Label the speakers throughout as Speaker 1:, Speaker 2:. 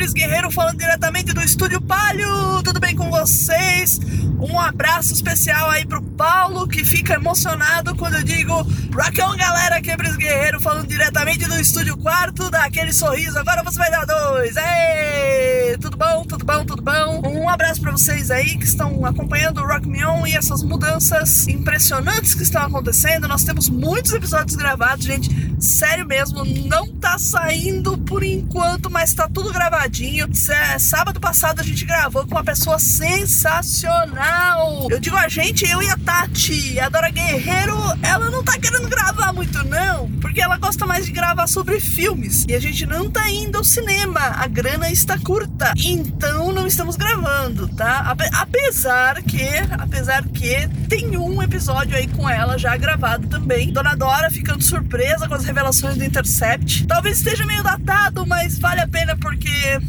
Speaker 1: Pris Guerreiro falando diretamente do Estúdio Palio. Tudo bem com vocês? Um abraço especial aí pro Paulo, que fica emocionado quando eu digo Rockão, galera, aqui é Guerreiro falando diretamente do Estúdio Quarto, dá aquele sorriso. Agora você vai dar dois. Ei! Tudo bom? Tudo bom? Tudo bom? Um abraço para vocês aí que estão acompanhando o Rock Me On e essas mudanças impressionantes que estão acontecendo. Nós temos muitos episódios gravados, gente. Sério mesmo, não tá saindo por enquanto, mas tá tudo gravadinho. Sé- Sábado passado a gente gravou com uma pessoa sensacional. Eu digo a gente, eu e a Tati. A Dora Guerreiro, ela não tá querendo gravar muito, não, porque ela gosta mais de gravar sobre filmes. E a gente não tá indo ao cinema. A grana está curta. Então não estamos gravando, tá? Ape- Apesar que, apesar que tem um episódio aí com ela já gravado também. Dona Dora ficando surpresa com as revelações do Intercept. Talvez esteja meio datado, mas vale a pena porque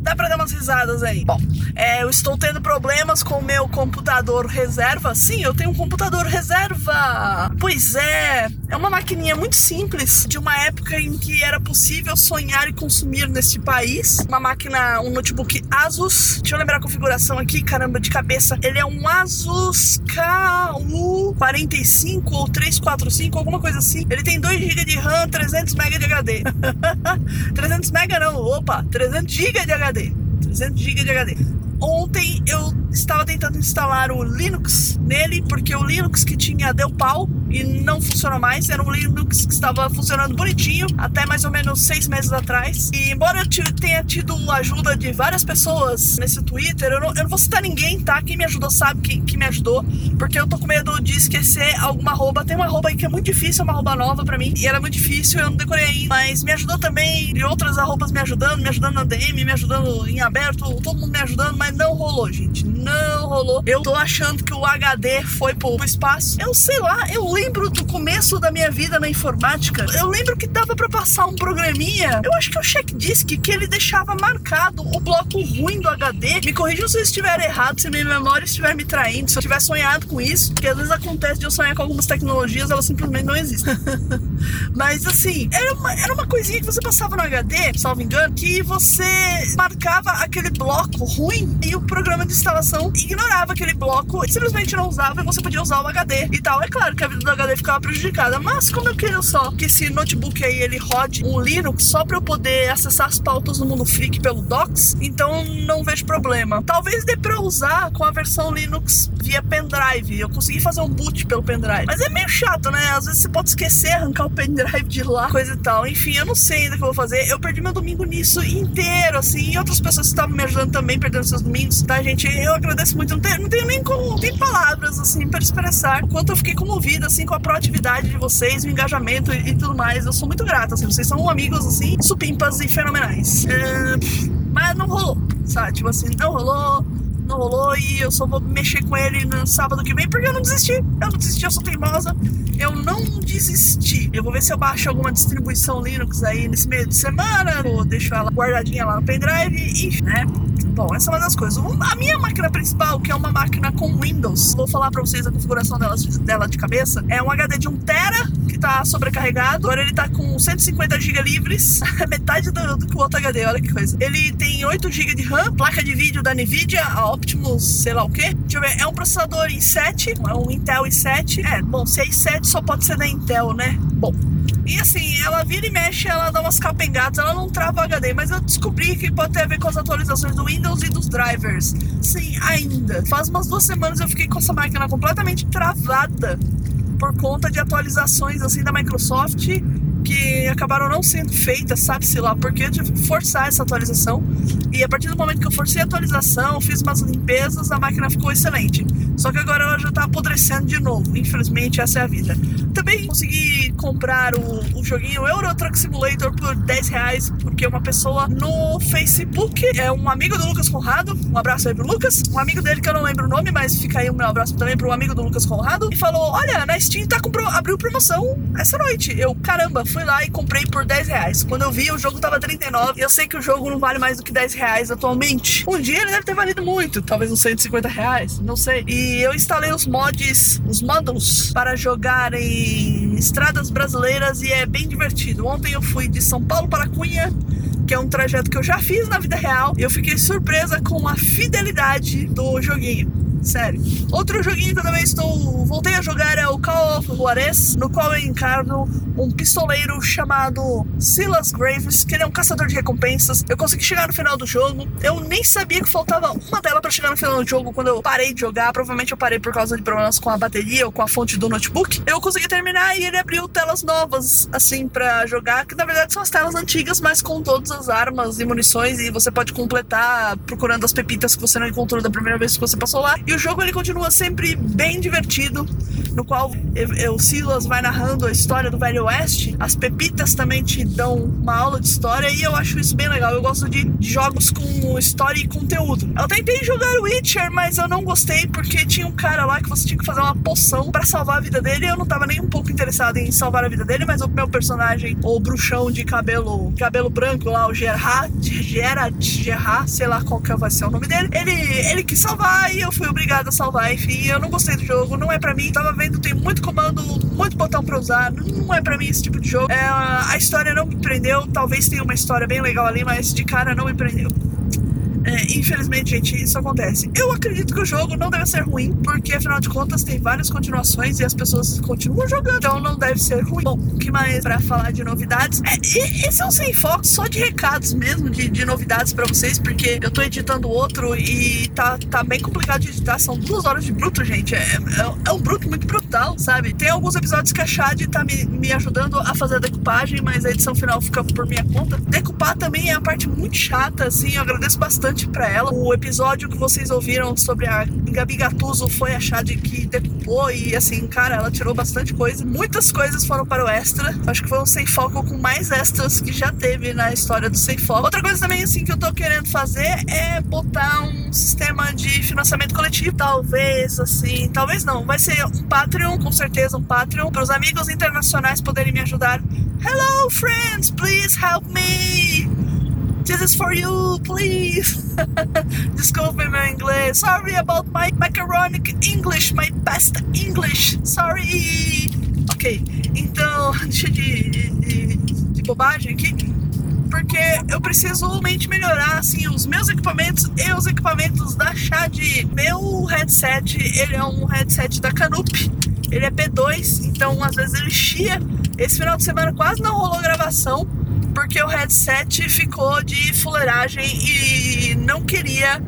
Speaker 1: dá pra dar umas risadas aí. Bom, é, eu estou tendo problemas com o meu computador reserva. Sim, eu tenho um computador reserva. Pois é, é uma maquininha muito simples de uma época em que era possível sonhar e consumir neste país. Uma máquina, um notebook Asus. Deixa eu lembrar a configuração aqui, caramba, de cabeça. Ele é um Asus KU45 ou 345, alguma coisa assim. Ele tem 2 GB de RAM, 300 MB de HD. 300 MB não, opa, 300 GB de HD. 300 GB de HD. Ontem eu estava tentando instalar o Linux nele, porque o Linux que tinha deu pau e não funciona mais. Era um Linux que estava funcionando bonitinho até mais ou menos seis meses atrás. E embora eu tenha tido a ajuda de várias pessoas nesse Twitter, eu não, eu não vou citar ninguém, tá? Quem me ajudou sabe quem que me ajudou, porque eu tô com medo de esquecer alguma arroba. Tem uma arroba aí que é muito difícil, é uma arroba nova pra mim, e ela é muito difícil, eu não decorei ainda, mas me ajudou também, e outras arrobas me ajudando, me ajudando na DM, me ajudando em aberto, todo mundo me ajudando, mas não rolou, gente. Não rolou. Eu tô achando que o HD foi pro, espaço. Eu sei lá, eu lembro do começo da minha vida na informática. Eu lembro que dava pra passar um programinha. Eu acho que é o check disk que ele deixava marcado o bloco ruim do HD. Me corrijam se eu estiver errado, se minha memória estiver me traindo, se eu tiver sonhado com isso, porque às vezes acontece de eu sonhar com algumas tecnologias, elas simplesmente não existem. Mas assim, era uma, era uma coisinha que você passava no HD, salvo engano, que você marcava aquele bloco ruim e o programa de instalação ignorava aquele bloco e simplesmente não usava e você podia usar o HD e tal. É claro que a vida do HD ficava prejudicada, mas como eu queria só que esse notebook aí ele rode um Linux só pra eu poder acessar as pautas no Mundo Freak pelo Docs, então não vejo problema. Talvez dê pra usar com a versão Linux via pendrive. Eu consegui fazer um boot pelo pendrive. Mas é meio chato, né? Às vezes você pode esquecer, arrancar o pendrive de lá, coisa e tal. Enfim, eu não sei ainda o que eu vou fazer. Eu perdi meu domingo nisso inteiro, assim. E outras pessoas que estavam me ajudando também perdendo seus domingos, tá, gente? Eu agradeço muito. Não tenho, não tenho nem como, não tenho palavras, assim, pra expressar o quanto eu fiquei comovida, assim, com a proatividade de vocês, o engajamento e, e tudo mais. Eu sou muito grata, assim. Vocês são amigos, assim, supimpas e fenomenais. É, mas não rolou, sabe? Tipo assim, não rolou não rolou e eu só vou mexer com ele no sábado que vem porque eu não desisti. Eu não desisti, eu sou teimosa. Eu não desisti. Eu vou ver se eu baixo alguma distribuição Linux aí nesse meio de semana. Ou deixo ela guardadinha lá no pendrive e, né? Bom, essa é uma das coisas. A minha máquina principal, que é uma máquina com Windows, vou falar pra vocês a configuração dela, dela de cabeça. É um HD de 1 tera que tá sobrecarregado. Agora ele tá com 150 GB livres, metade do, do que o outro HD, olha que coisa. Ele tem 8 GB de RAM, placa de vídeo da Nvidia, a Optimus, sei lá o que. Deixa eu ver, é um processador i7, é um Intel i7. É, bom, se é i7 só pode ser da Intel, né? Bom, e assim, ela vira e mexe, ela dá umas capengadas, ela não trava HD, mas eu descobri que pode ter a ver com as atualizações do Windows e dos drivers. Sim, ainda. Faz umas duas semanas eu fiquei com essa máquina completamente travada por conta de atualizações assim da Microsoft que acabaram não sendo feitas, sabe-se lá, porque eu tive que forçar essa atualização. E a partir do momento que eu forcei a atualização, fiz umas limpezas, a máquina ficou excelente. Só que agora ela já tá apodrecendo de novo. Infelizmente, essa é a vida. Também consegui comprar o, o joguinho Euro Truck Simulator por 10 reais, porque uma pessoa no Facebook, é um amigo do Lucas Conrado, um abraço aí pro Lucas, um amigo dele que eu não lembro o nome, mas fica aí um abraço também pro amigo do Lucas Conrado, e falou: Olha, na Steam tá com, abriu promoção essa noite. Eu, caramba, fui lá e comprei por 10 reais. Quando eu vi, o jogo tava 39. Eu sei que o jogo não vale mais do que 10 reais atualmente. Um dia ele deve ter valido muito, talvez uns 150 reais, não sei. E eu instalei os mods, os módulos, para jogar em estradas brasileiras e é bem divertido. Ontem eu fui de São Paulo para Cunha que é um trajeto que eu já fiz na vida real, e eu fiquei surpresa com a fidelidade do joguinho. Sério. Outro joguinho que eu também estou. Voltei a jogar é o Call of Juarez, no qual eu encarno um pistoleiro chamado Silas Graves, que ele é um caçador de recompensas. Eu consegui chegar no final do jogo. Eu nem sabia que faltava uma dela para chegar no final do jogo quando eu parei de jogar. Provavelmente eu parei por causa de problemas com a bateria ou com a fonte do notebook. Eu consegui terminar e ele abriu telas novas, assim, para jogar, que na verdade são as telas antigas, mas com todas as armas e munições. E você pode completar procurando as pepitas que você não encontrou da primeira vez que você passou lá. E o jogo ele continua sempre bem divertido, no qual o Silas vai narrando a história do Velho Oeste. As pepitas também te dão uma aula de história e eu acho isso bem legal. Eu gosto de jogos com história e conteúdo. Eu tentei jogar Witcher, mas eu não gostei porque tinha um cara lá que você tinha que fazer uma poção para salvar a vida dele. Eu não tava nem um pouco interessado em salvar a vida dele, mas o meu personagem, o bruxão de cabelo, cabelo branco lá, o Gerard, Gerard, Gerard, sei lá qual que vai ser o nome dele, ele, ele quis salvar e eu fui obrigado a salvar. Enfim, eu não gostei do jogo, não é para mim. Tava vendo, tem muito comando, muito botão para usar. Não é para mim esse tipo de jogo. É, a história não me prendeu. Talvez tenha uma história bem legal ali, mas de cara não me prendeu. É, infelizmente, gente, isso acontece. Eu acredito que o jogo não deve ser ruim, porque afinal de contas tem várias continuações e as pessoas continuam jogando, então não deve ser ruim. Bom, o que mais para falar de novidades? É, esse é um sem foco só de recados mesmo, de, de novidades para vocês, porque eu tô editando outro e tá, tá bem complicado de editar. São duas horas de bruto, gente. É, é, é um bruto muito brutal, sabe? Tem alguns episódios que a Chad tá me, me ajudando a fazer a decupagem, mas a edição final fica por minha conta. Decupar também é a parte muito chata, assim, eu agradeço bastante bastante para ela. O episódio que vocês ouviram sobre a Gabi Gattuso foi a Chad que decupou e assim, cara, ela tirou bastante coisa. Muitas coisas foram para o extra. Acho que foi um sem foco com mais extras que já teve na história do sem foco. Outra coisa também assim que eu tô querendo fazer é botar um sistema de financiamento coletivo, talvez assim, talvez não, vai ser um Patreon, com certeza um Patreon para os amigos internacionais poderem me ajudar. Hello friends, please help me. This is for you, please. Desculpe meu inglês. Sorry about my macaronic English, my best English. Sorry. Ok, então, deixa de, de, de bobagem aqui porque eu preciso realmente melhorar assim os meus equipamentos e os equipamentos da Chad. Meu headset, ele é um headset da Canup. Ele é P2, então às vezes ele chia. Esse final de semana quase não rolou gravação porque o headset ficou de fuleiragem e não queria,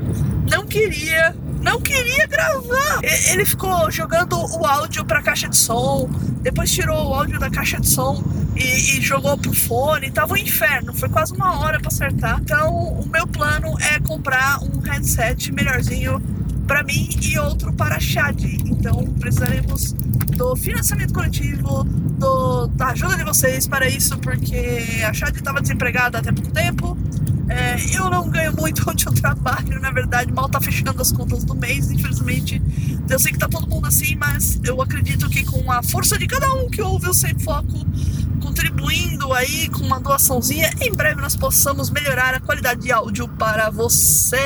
Speaker 1: não queria, não queria gravar. Ele ficou jogando o áudio para caixa de som, depois tirou o áudio da caixa de som e, e jogou pro fone. Tava um inferno, foi quase uma hora para acertar. Então, o meu plano é comprar um headset melhorzinho para mim e outro para a Chad. Então, precisaremos do financiamento coletivo, do, da ajuda de vocês para isso, porque a Chad estava desempregada até pouco tempo. É, eu não ganho muito onde eu trabalho, na verdade, mal tá fechando as contas do mês, infelizmente. Eu sei que tá todo mundo assim, mas eu acredito que com a força de cada um que ouve o Sem Foco, contribuindo aí com uma doaçãozinha, em breve nós possamos melhorar a qualidade de áudio para vocês.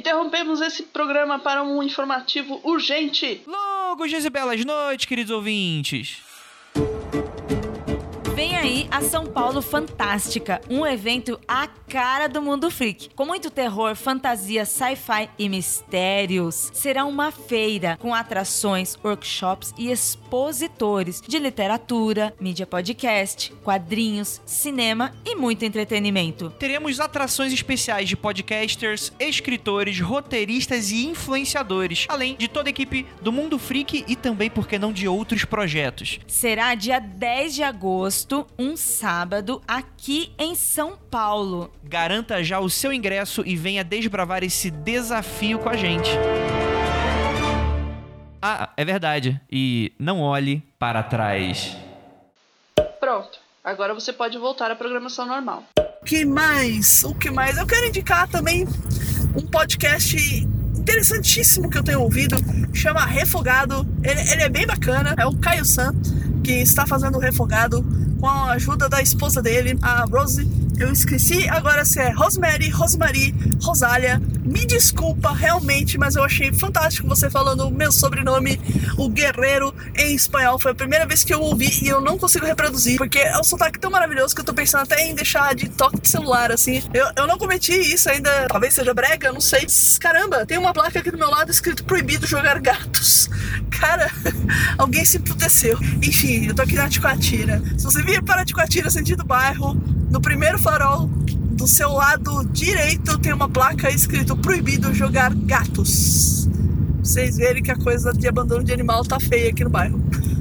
Speaker 1: Interrompemos esse programa para um informativo urgente.
Speaker 2: Longos dias e belas noites, queridos ouvintes.
Speaker 3: Aí a São Paulo Fantástica, um evento à cara do mundo freak, com muito terror, fantasia, sci-fi e mistérios. Será uma feira com atrações, workshops e expositores de literatura, mídia podcast, quadrinhos, cinema e muito entretenimento.
Speaker 2: Teremos atrações especiais de podcasters, escritores, roteiristas e influenciadores, além de toda a equipe do Mundo Freak e também, por que não, de outros projetos.
Speaker 3: Será dia 10 de agosto um sábado aqui em São Paulo.
Speaker 2: Garanta já o seu ingresso e venha desbravar esse desafio com a gente. Ah, é verdade. E não olhe para trás.
Speaker 4: Pronto. Agora você pode voltar à programação normal.
Speaker 1: O que mais? O que mais? Eu quero indicar também um podcast interessantíssimo que eu tenho ouvido, chama Refogado. Ele, ele é bem bacana, é o Caio San, que está fazendo Refogado com a ajuda da esposa dele, a Rose. Eu esqueci agora se é Rosemary, Rosemarie, Rosália. Me desculpa realmente, mas eu achei fantástico você falando o meu sobrenome, o Guerreiro, em espanhol. Foi a primeira vez que eu ouvi e eu não consigo reproduzir, porque é um sotaque tão maravilhoso que eu tô pensando até em deixar de toque de celular, assim. Eu, eu não cometi isso ainda, talvez seja brega, não sei. Caramba, tem uma placa aqui do meu lado escrito proibido jogar gatos. Cara, alguém se emputeceu. Enfim, eu tô aqui na Ticoatira. Se você vir para Ticoatira, sentido bairro, no primeiro farol do seu lado direito tem uma placa escrito proibido jogar gatos. Pra vocês verem que a coisa de abandono de animal tá feia aqui no bairro.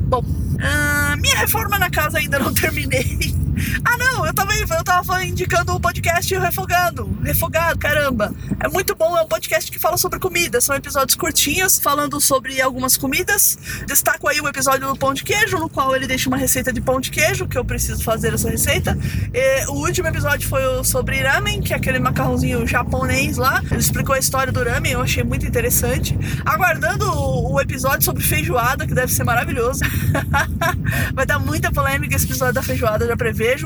Speaker 1: Bom, ah, minha reforma na casa ainda não terminei. Ah, não, eu tava, eu tava indicando o podcast Refogado. Refogado, caramba. É muito bom, é um podcast que fala sobre comida. São episódios curtinhos, falando sobre algumas comidas. Destaco aí o episódio do pão de queijo, no qual ele deixa uma receita de pão de queijo, que eu preciso fazer essa receita. E o último episódio foi sobre ramen, que é aquele macarrãozinho japonês lá. Ele explicou a história do ramen, eu achei muito interessante. Aguardando o, episódio sobre feijoada, que deve ser maravilhoso. Vai dar muita polêmica esse episódio da feijoada, já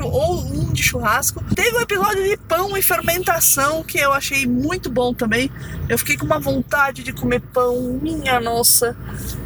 Speaker 1: Ou um de churrasco. Teve um episódio de pão e fermentação que eu achei muito bom também. Eu fiquei com uma vontade de comer pão, minha nossa.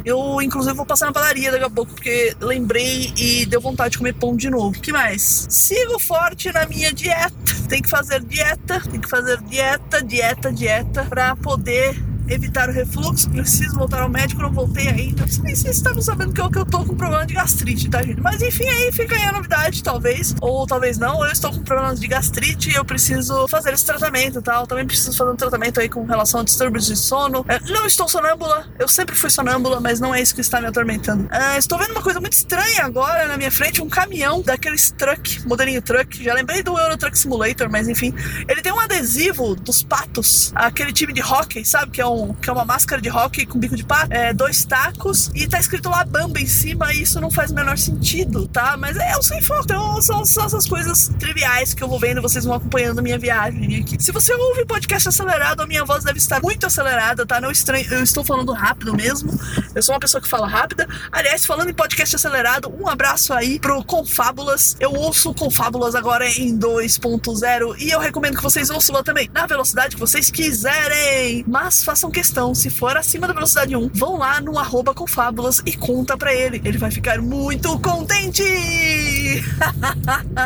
Speaker 1: Eu, inclusive, vou passar na padaria daqui a pouco, porque lembrei e deu vontade de comer pão de novo. que mais? Sigo forte na minha dieta. Tem que fazer dieta, tem que fazer dieta, dieta, dieta, pra poder evitar o refluxo, preciso voltar ao médico, não voltei ainda. Não sei estavam sabendo que eu, que eu tô com problema de gastrite, tá, gente? Mas enfim, aí fica aí a novidade, talvez. Ou talvez não, eu estou com problemas de gastrite e eu preciso fazer esse tratamento tal. Também preciso fazer um tratamento aí com relação a distúrbios de sono. É, não estou sonâmbula, eu sempre fui sonâmbula, mas não é isso que está me atormentando. É, estou vendo uma coisa muito estranha agora na minha frente, um caminhão daqueles truck, modelinho truck. Já lembrei do Euro Truck Simulator, mas enfim. Ele tem um adesivo dos patos, aquele time de hockey, sabe? Que é um que é uma máscara de hockey com bico de pato, é, dois tacos e tá escrito lá Bamba em cima e isso não faz o menor sentido, tá? Mas é o sem foco. Então são, são essas coisas triviais que eu vou vendo, vocês vão acompanhando minha viagem aqui. Se você ouve podcast acelerado, a minha voz deve estar muito acelerada, tá? Não estranho, eu estou falando rápido mesmo. Eu sou uma pessoa que fala rápida. Aliás, falando em podcast acelerado, um abraço aí pro Confábulas. Eu ouço Confábulas agora em 2.0 e eu recomendo que vocês ouçam lá também, na velocidade que vocês quiserem. Mas façam questão, se for acima da velocidade 1, vão lá no arroba Confábulas e conta pra ele. Ele vai ficar muito contente!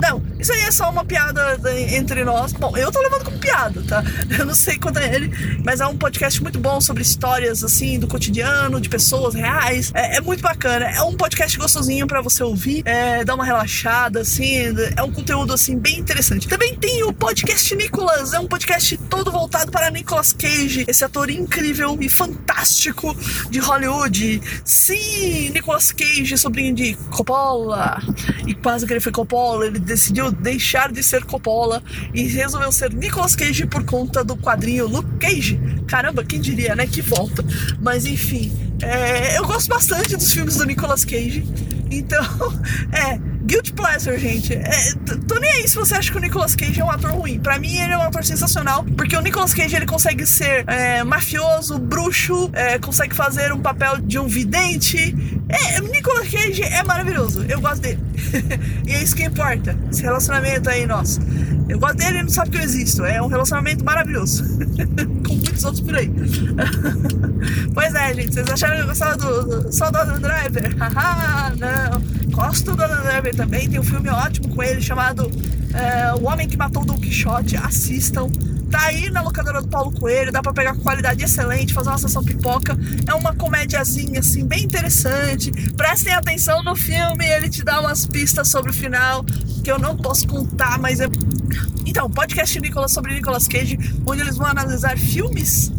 Speaker 1: não, isso aí é só uma piada entre nós. Bom, eu tô levando como piada, tá? Eu não sei quanto é ele, mas é um podcast muito bom sobre histórias, assim, do cotidiano, de pessoas reais. É, é muito bacana. É um podcast gostosinho para você ouvir, é, dar uma relaxada, assim. É um conteúdo, assim, bem interessante. Também tem o podcast Nicolas, é um podcast todo voltado para Nicolas Cage, esse ator incrível e fantástico de Hollywood. Sim, Nicolas Cage, sobrinho de Coppola. E quase que ele foi Coppola, ele decidiu deixar de ser Coppola e resolveu ser Nicolas Cage por conta do quadrinho Luke Cage. Caramba, quem diria, né? Que volta. Mas enfim, é, eu gosto bastante dos filmes do Nicolas Cage. Então, é, Guilty Pleasure, gente. É, tô nem aí se você acha que o Nicolas Cage é um ator ruim. Pra mim, ele é um ator sensacional, porque o Nicolas Cage ele consegue ser é, mafioso, bruxo, é, consegue fazer um papel de um vidente. É, o Nicolas Cage é maravilhoso. Eu gosto dele. e é isso que importa. Esse relacionamento aí, nosso. Eu gosto dele e não sabe que eu existo. É um relacionamento maravilhoso. Com muitos outros por aí. pois é, gente. Vocês acharam que eu gostava do, do, só do Adam Driver? Haha, não. Gosto do Adam Driver também. Tem um filme ótimo com ele chamado é, O Homem que Matou Don Quixote. Assistam. Tá aí na locadora do Paulo Coelho, dá pra pegar com qualidade excelente, fazer uma sessão pipoca. É uma comédiazinha, assim, bem interessante. Prestem atenção no filme, ele te dá umas pistas sobre o final que eu não posso contar, mas é. Então, podcast Nicolas sobre Nicolas Cage, onde eles vão analisar filmes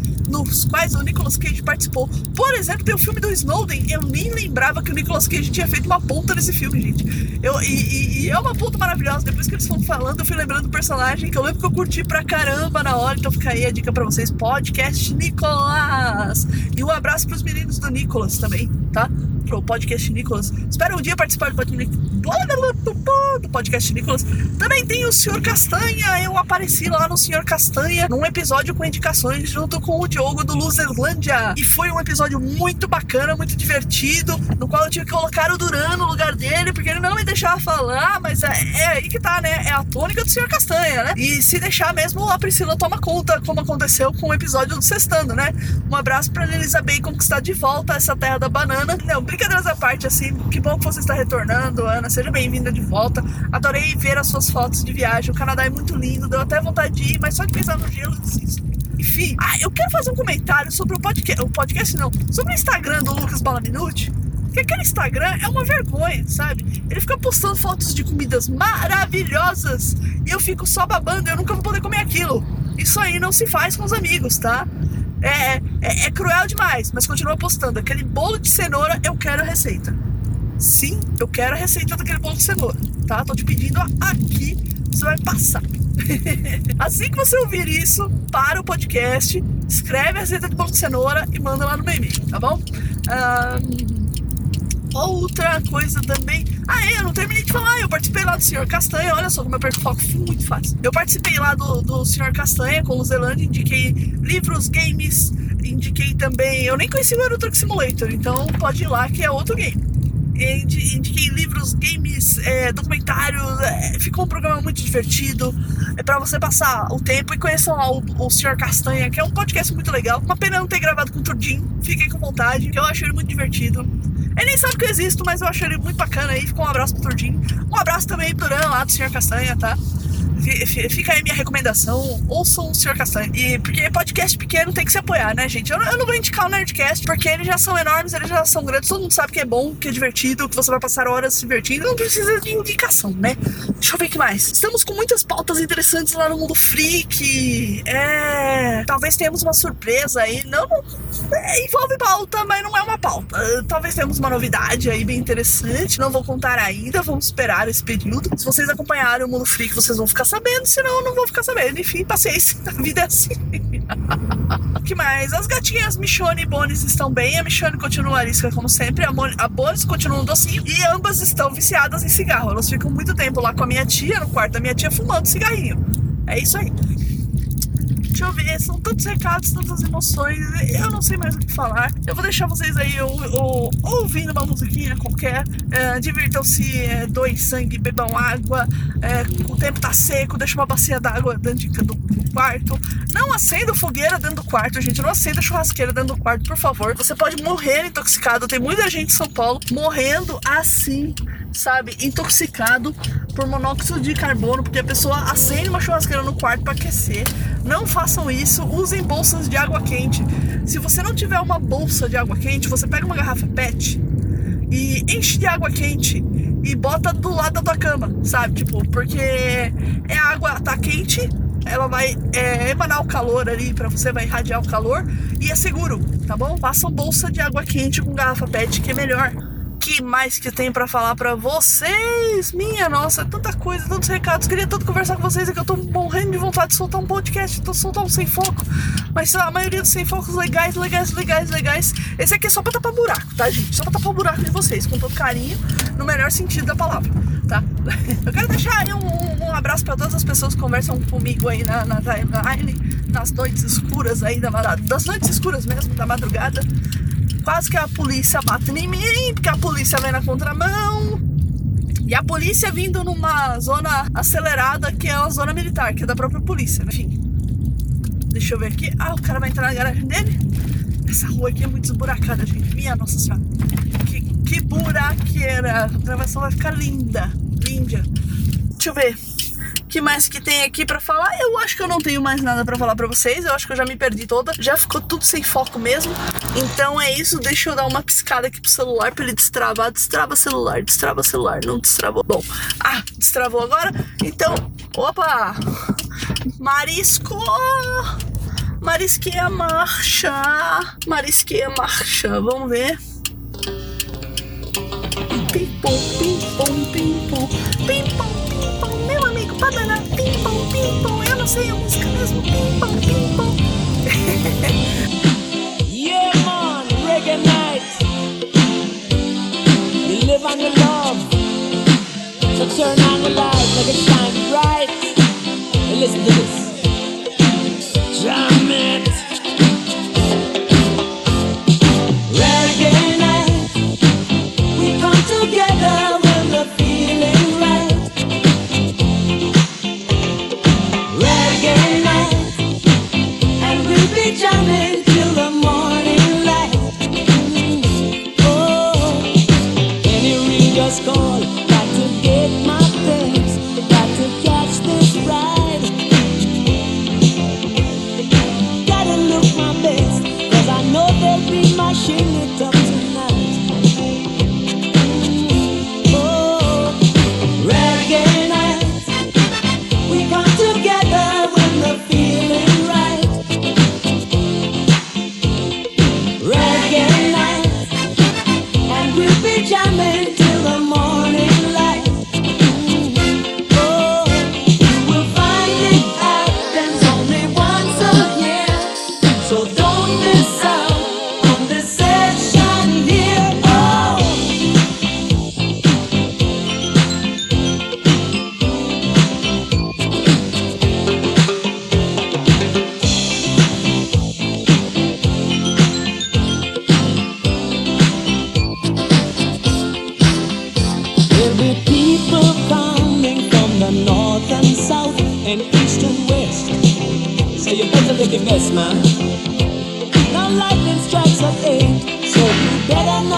Speaker 1: nos quais o Nicolas Cage participou. Por exemplo, tem o filme do Snowden. Eu nem lembrava que o Nicolas Cage tinha feito uma ponta nesse filme, gente. Eu, e, e, é uma ponta maravilhosa. Depois que eles foram falando, eu fui lembrando do personagem que eu lembro que eu curti pra caramba na hora. Então fica aí a dica pra vocês: podcast Nicolas. E um abraço pros meninos do Nicolas também, tá? Pro podcast Nicolas. Espero um dia participar do podcast Nicolas. Também tem o Senhor Castanha. Eu apareci lá no Senhor Castanha num episódio com indicações junto com o Diogo do Luzerlândia. E foi um episódio muito bacana, muito divertido, no qual eu tive que colocar o Duran no lugar dele, porque ele não me deixava falar, mas é, é aí que tá, né? É a tônica do Senhor Castanha, né? E se deixar mesmo, a Priscila toma conta, como aconteceu com o episódio do Sextando, né? Um abraço pra Elisa Bacon que está de volta a essa terra da banana. Não, brincadeiras à parte, assim, que bom que você está retornando, Ana. Seja bem-vinda de volta. Adorei ver as suas fotos de viagem. O Canadá é muito lindo, deu até vontade de ir, mas só de pensar no gelo, desisto. Enfim, ah, eu quero fazer um comentário sobre o podcast. O podcast não, sobre o Instagram do Lucas Balaminute. Que aquele Instagram é uma vergonha, sabe? Ele fica postando fotos de comidas maravilhosas e eu fico só babando eu nunca vou poder comer aquilo. Isso aí não se faz com os amigos, tá? É, é, é cruel demais, mas continua postando. Aquele bolo de cenoura, eu quero a receita. Sim, eu quero a receita daquele bolo de cenoura, tá? Tô te pedindo aqui, você vai passar. assim que você ouvir isso, para o podcast, escreve a receita do bolo de cenoura e manda lá no meu e-mail, tá bom? outra coisa também. Ah, é, eu não terminei de falar. Eu participei lá do Senhor Castanha. Olha só como eu perco foco muito fácil. Eu participei lá do, do Senhor Castanha com o Zelândia. Indiquei livros, games. Indiquei também. Eu nem conheci o Euro Truck Simulator, então pode ir lá que é outro game indiquei livros, games, é, documentários. É, ficou um programa muito divertido. É para você passar o tempo e conhecer lá o, o Sr. Castanha, que é um podcast muito legal. Uma pena não ter gravado com o Turdim. Fiquem com vontade, eu acho ele muito divertido. Ele nem sabe que eu existo, mas eu acho ele muito bacana aí. Ficou um abraço pro Turdim. Um abraço também pro Duran lá do Sr. Castanha, tá? Fica aí minha recomendação, ouçam o Sr. Castanho. E porque podcast pequeno tem que se apoiar, né, gente? Eu eu não vou indicar o Nerdcast, porque eles já são enormes, eles já são grandes, todo mundo sabe que é bom, que é divertido, que você vai passar horas se divertindo. Não precisa de indicação, né? Deixa eu ver o que mais. Estamos com muitas pautas interessantes lá no mundo freak. É. Talvez tenhamos uma surpresa aí. Não. É, envolve pauta, mas não é uma pauta. Talvez tenhamos uma novidade aí bem interessante. Não vou contar ainda, vamos esperar esse período. Se vocês acompanharem o mundo freak, vocês vão ficar sabendo, senão não vou ficar sabendo. Enfim, paciência, a vida é assim. que mais? As gatinhas Michonne e Bones estão bem, a Michonne continua arisca como sempre, a, Mon a Bones continua um docinho e ambas estão viciadas em cigarro. Elas ficam muito tempo lá com a minha tia, no quarto da minha tia, fumando cigarrinho. É isso aí. Deixa eu ver, são tantos recados, tantas emoções, eu não sei mais o que falar. Eu vou deixar vocês aí eu, eu, ouvindo uma musiquinha qualquer. É, Divirtam-se, é, doem sangue, bebam água. É, o tempo tá seco, deixa uma bacia d'água dentro do, do quarto. Não acenda fogueira dentro do quarto, gente. Não acenda churrasqueira dentro do quarto, por favor. Você pode morrer intoxicado. Tem muita gente em São Paulo morrendo assim sabe, intoxicado por monóxido de carbono, porque a pessoa acende uma churrasqueira no quarto para aquecer. Não façam isso, usem bolsas de água quente. Se você não tiver uma bolsa de água quente, você pega uma garrafa PET e enche de água quente e bota do lado da tua cama, sabe? Tipo, porque é água tá quente, ela vai é, emanar o calor ali para você, vai irradiar o calor e é seguro, tá bom? Façam bolsa de água quente com garrafa PET que é melhor que mais que tem para falar para vocês? Minha nossa, tanta coisa, tantos recados. Queria tanto conversar com vocês, é que eu tô morrendo de vontade de soltar um podcast, tô soltar um sem foco. Mas a maioria dos sem focos legais, legais, legais, legais. Esse aqui é só pra tapar buraco, tá, gente? Só pra tapar buraco de vocês, com todo carinho, no melhor sentido da palavra, tá? Eu quero deixar aí um, um abraço para todas as pessoas que conversam comigo aí na, na timeline, nas noites escuras aí da das noites escuras mesmo, da madrugada quase que a polícia bate em mim, porque a polícia vem na contramão. E a polícia vindo numa zona acelerada, que é a zona militar, que é da própria polícia, né? Enfim. Deixa eu ver aqui. Ah, o cara vai entrar na garagem dele. Essa rua aqui é muito esburacada, gente. Minha nossa senhora. Que, que buraqueira. A gravação vai ficar linda. Linda. Deixa eu ver que mais que tem aqui para falar? Eu acho que eu não tenho mais nada para falar para vocês. Eu acho que eu já me perdi toda. Já ficou tudo sem foco mesmo. Então é isso. Deixa eu dar uma piscada aqui pro celular para ele destravar. Destrava celular, destrava celular. Não destravou. Bom, ah, destravou agora. Então, opa! Marisco! Marisqueia marcha! Marisqueia marcha. Vamos ver. Pim-pom, pim-pom, pim-pom, pim-pom. eu sei a
Speaker 5: yeah, man, reggae night. You live on your love. So turn on the light, make it shine bright. And listen to this. Jam it. Reggae night. We come together.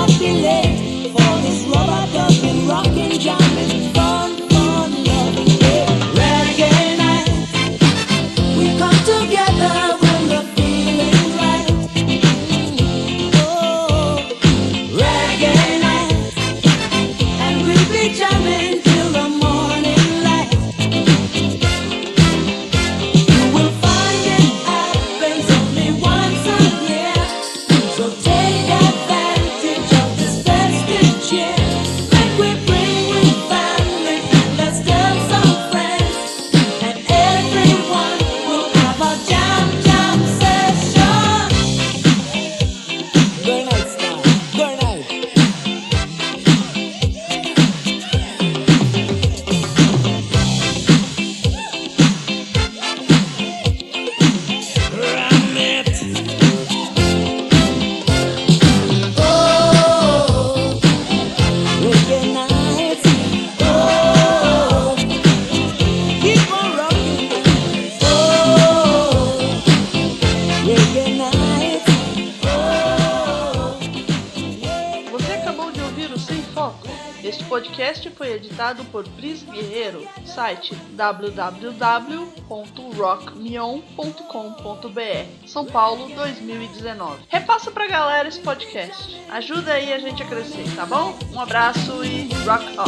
Speaker 4: happy por Pris Guerreiro, site www.rockmion.com.br, São Paulo 2019. Repassa pra galera esse podcast. Ajuda aí a gente a crescer, tá bom? Um abraço e rock on!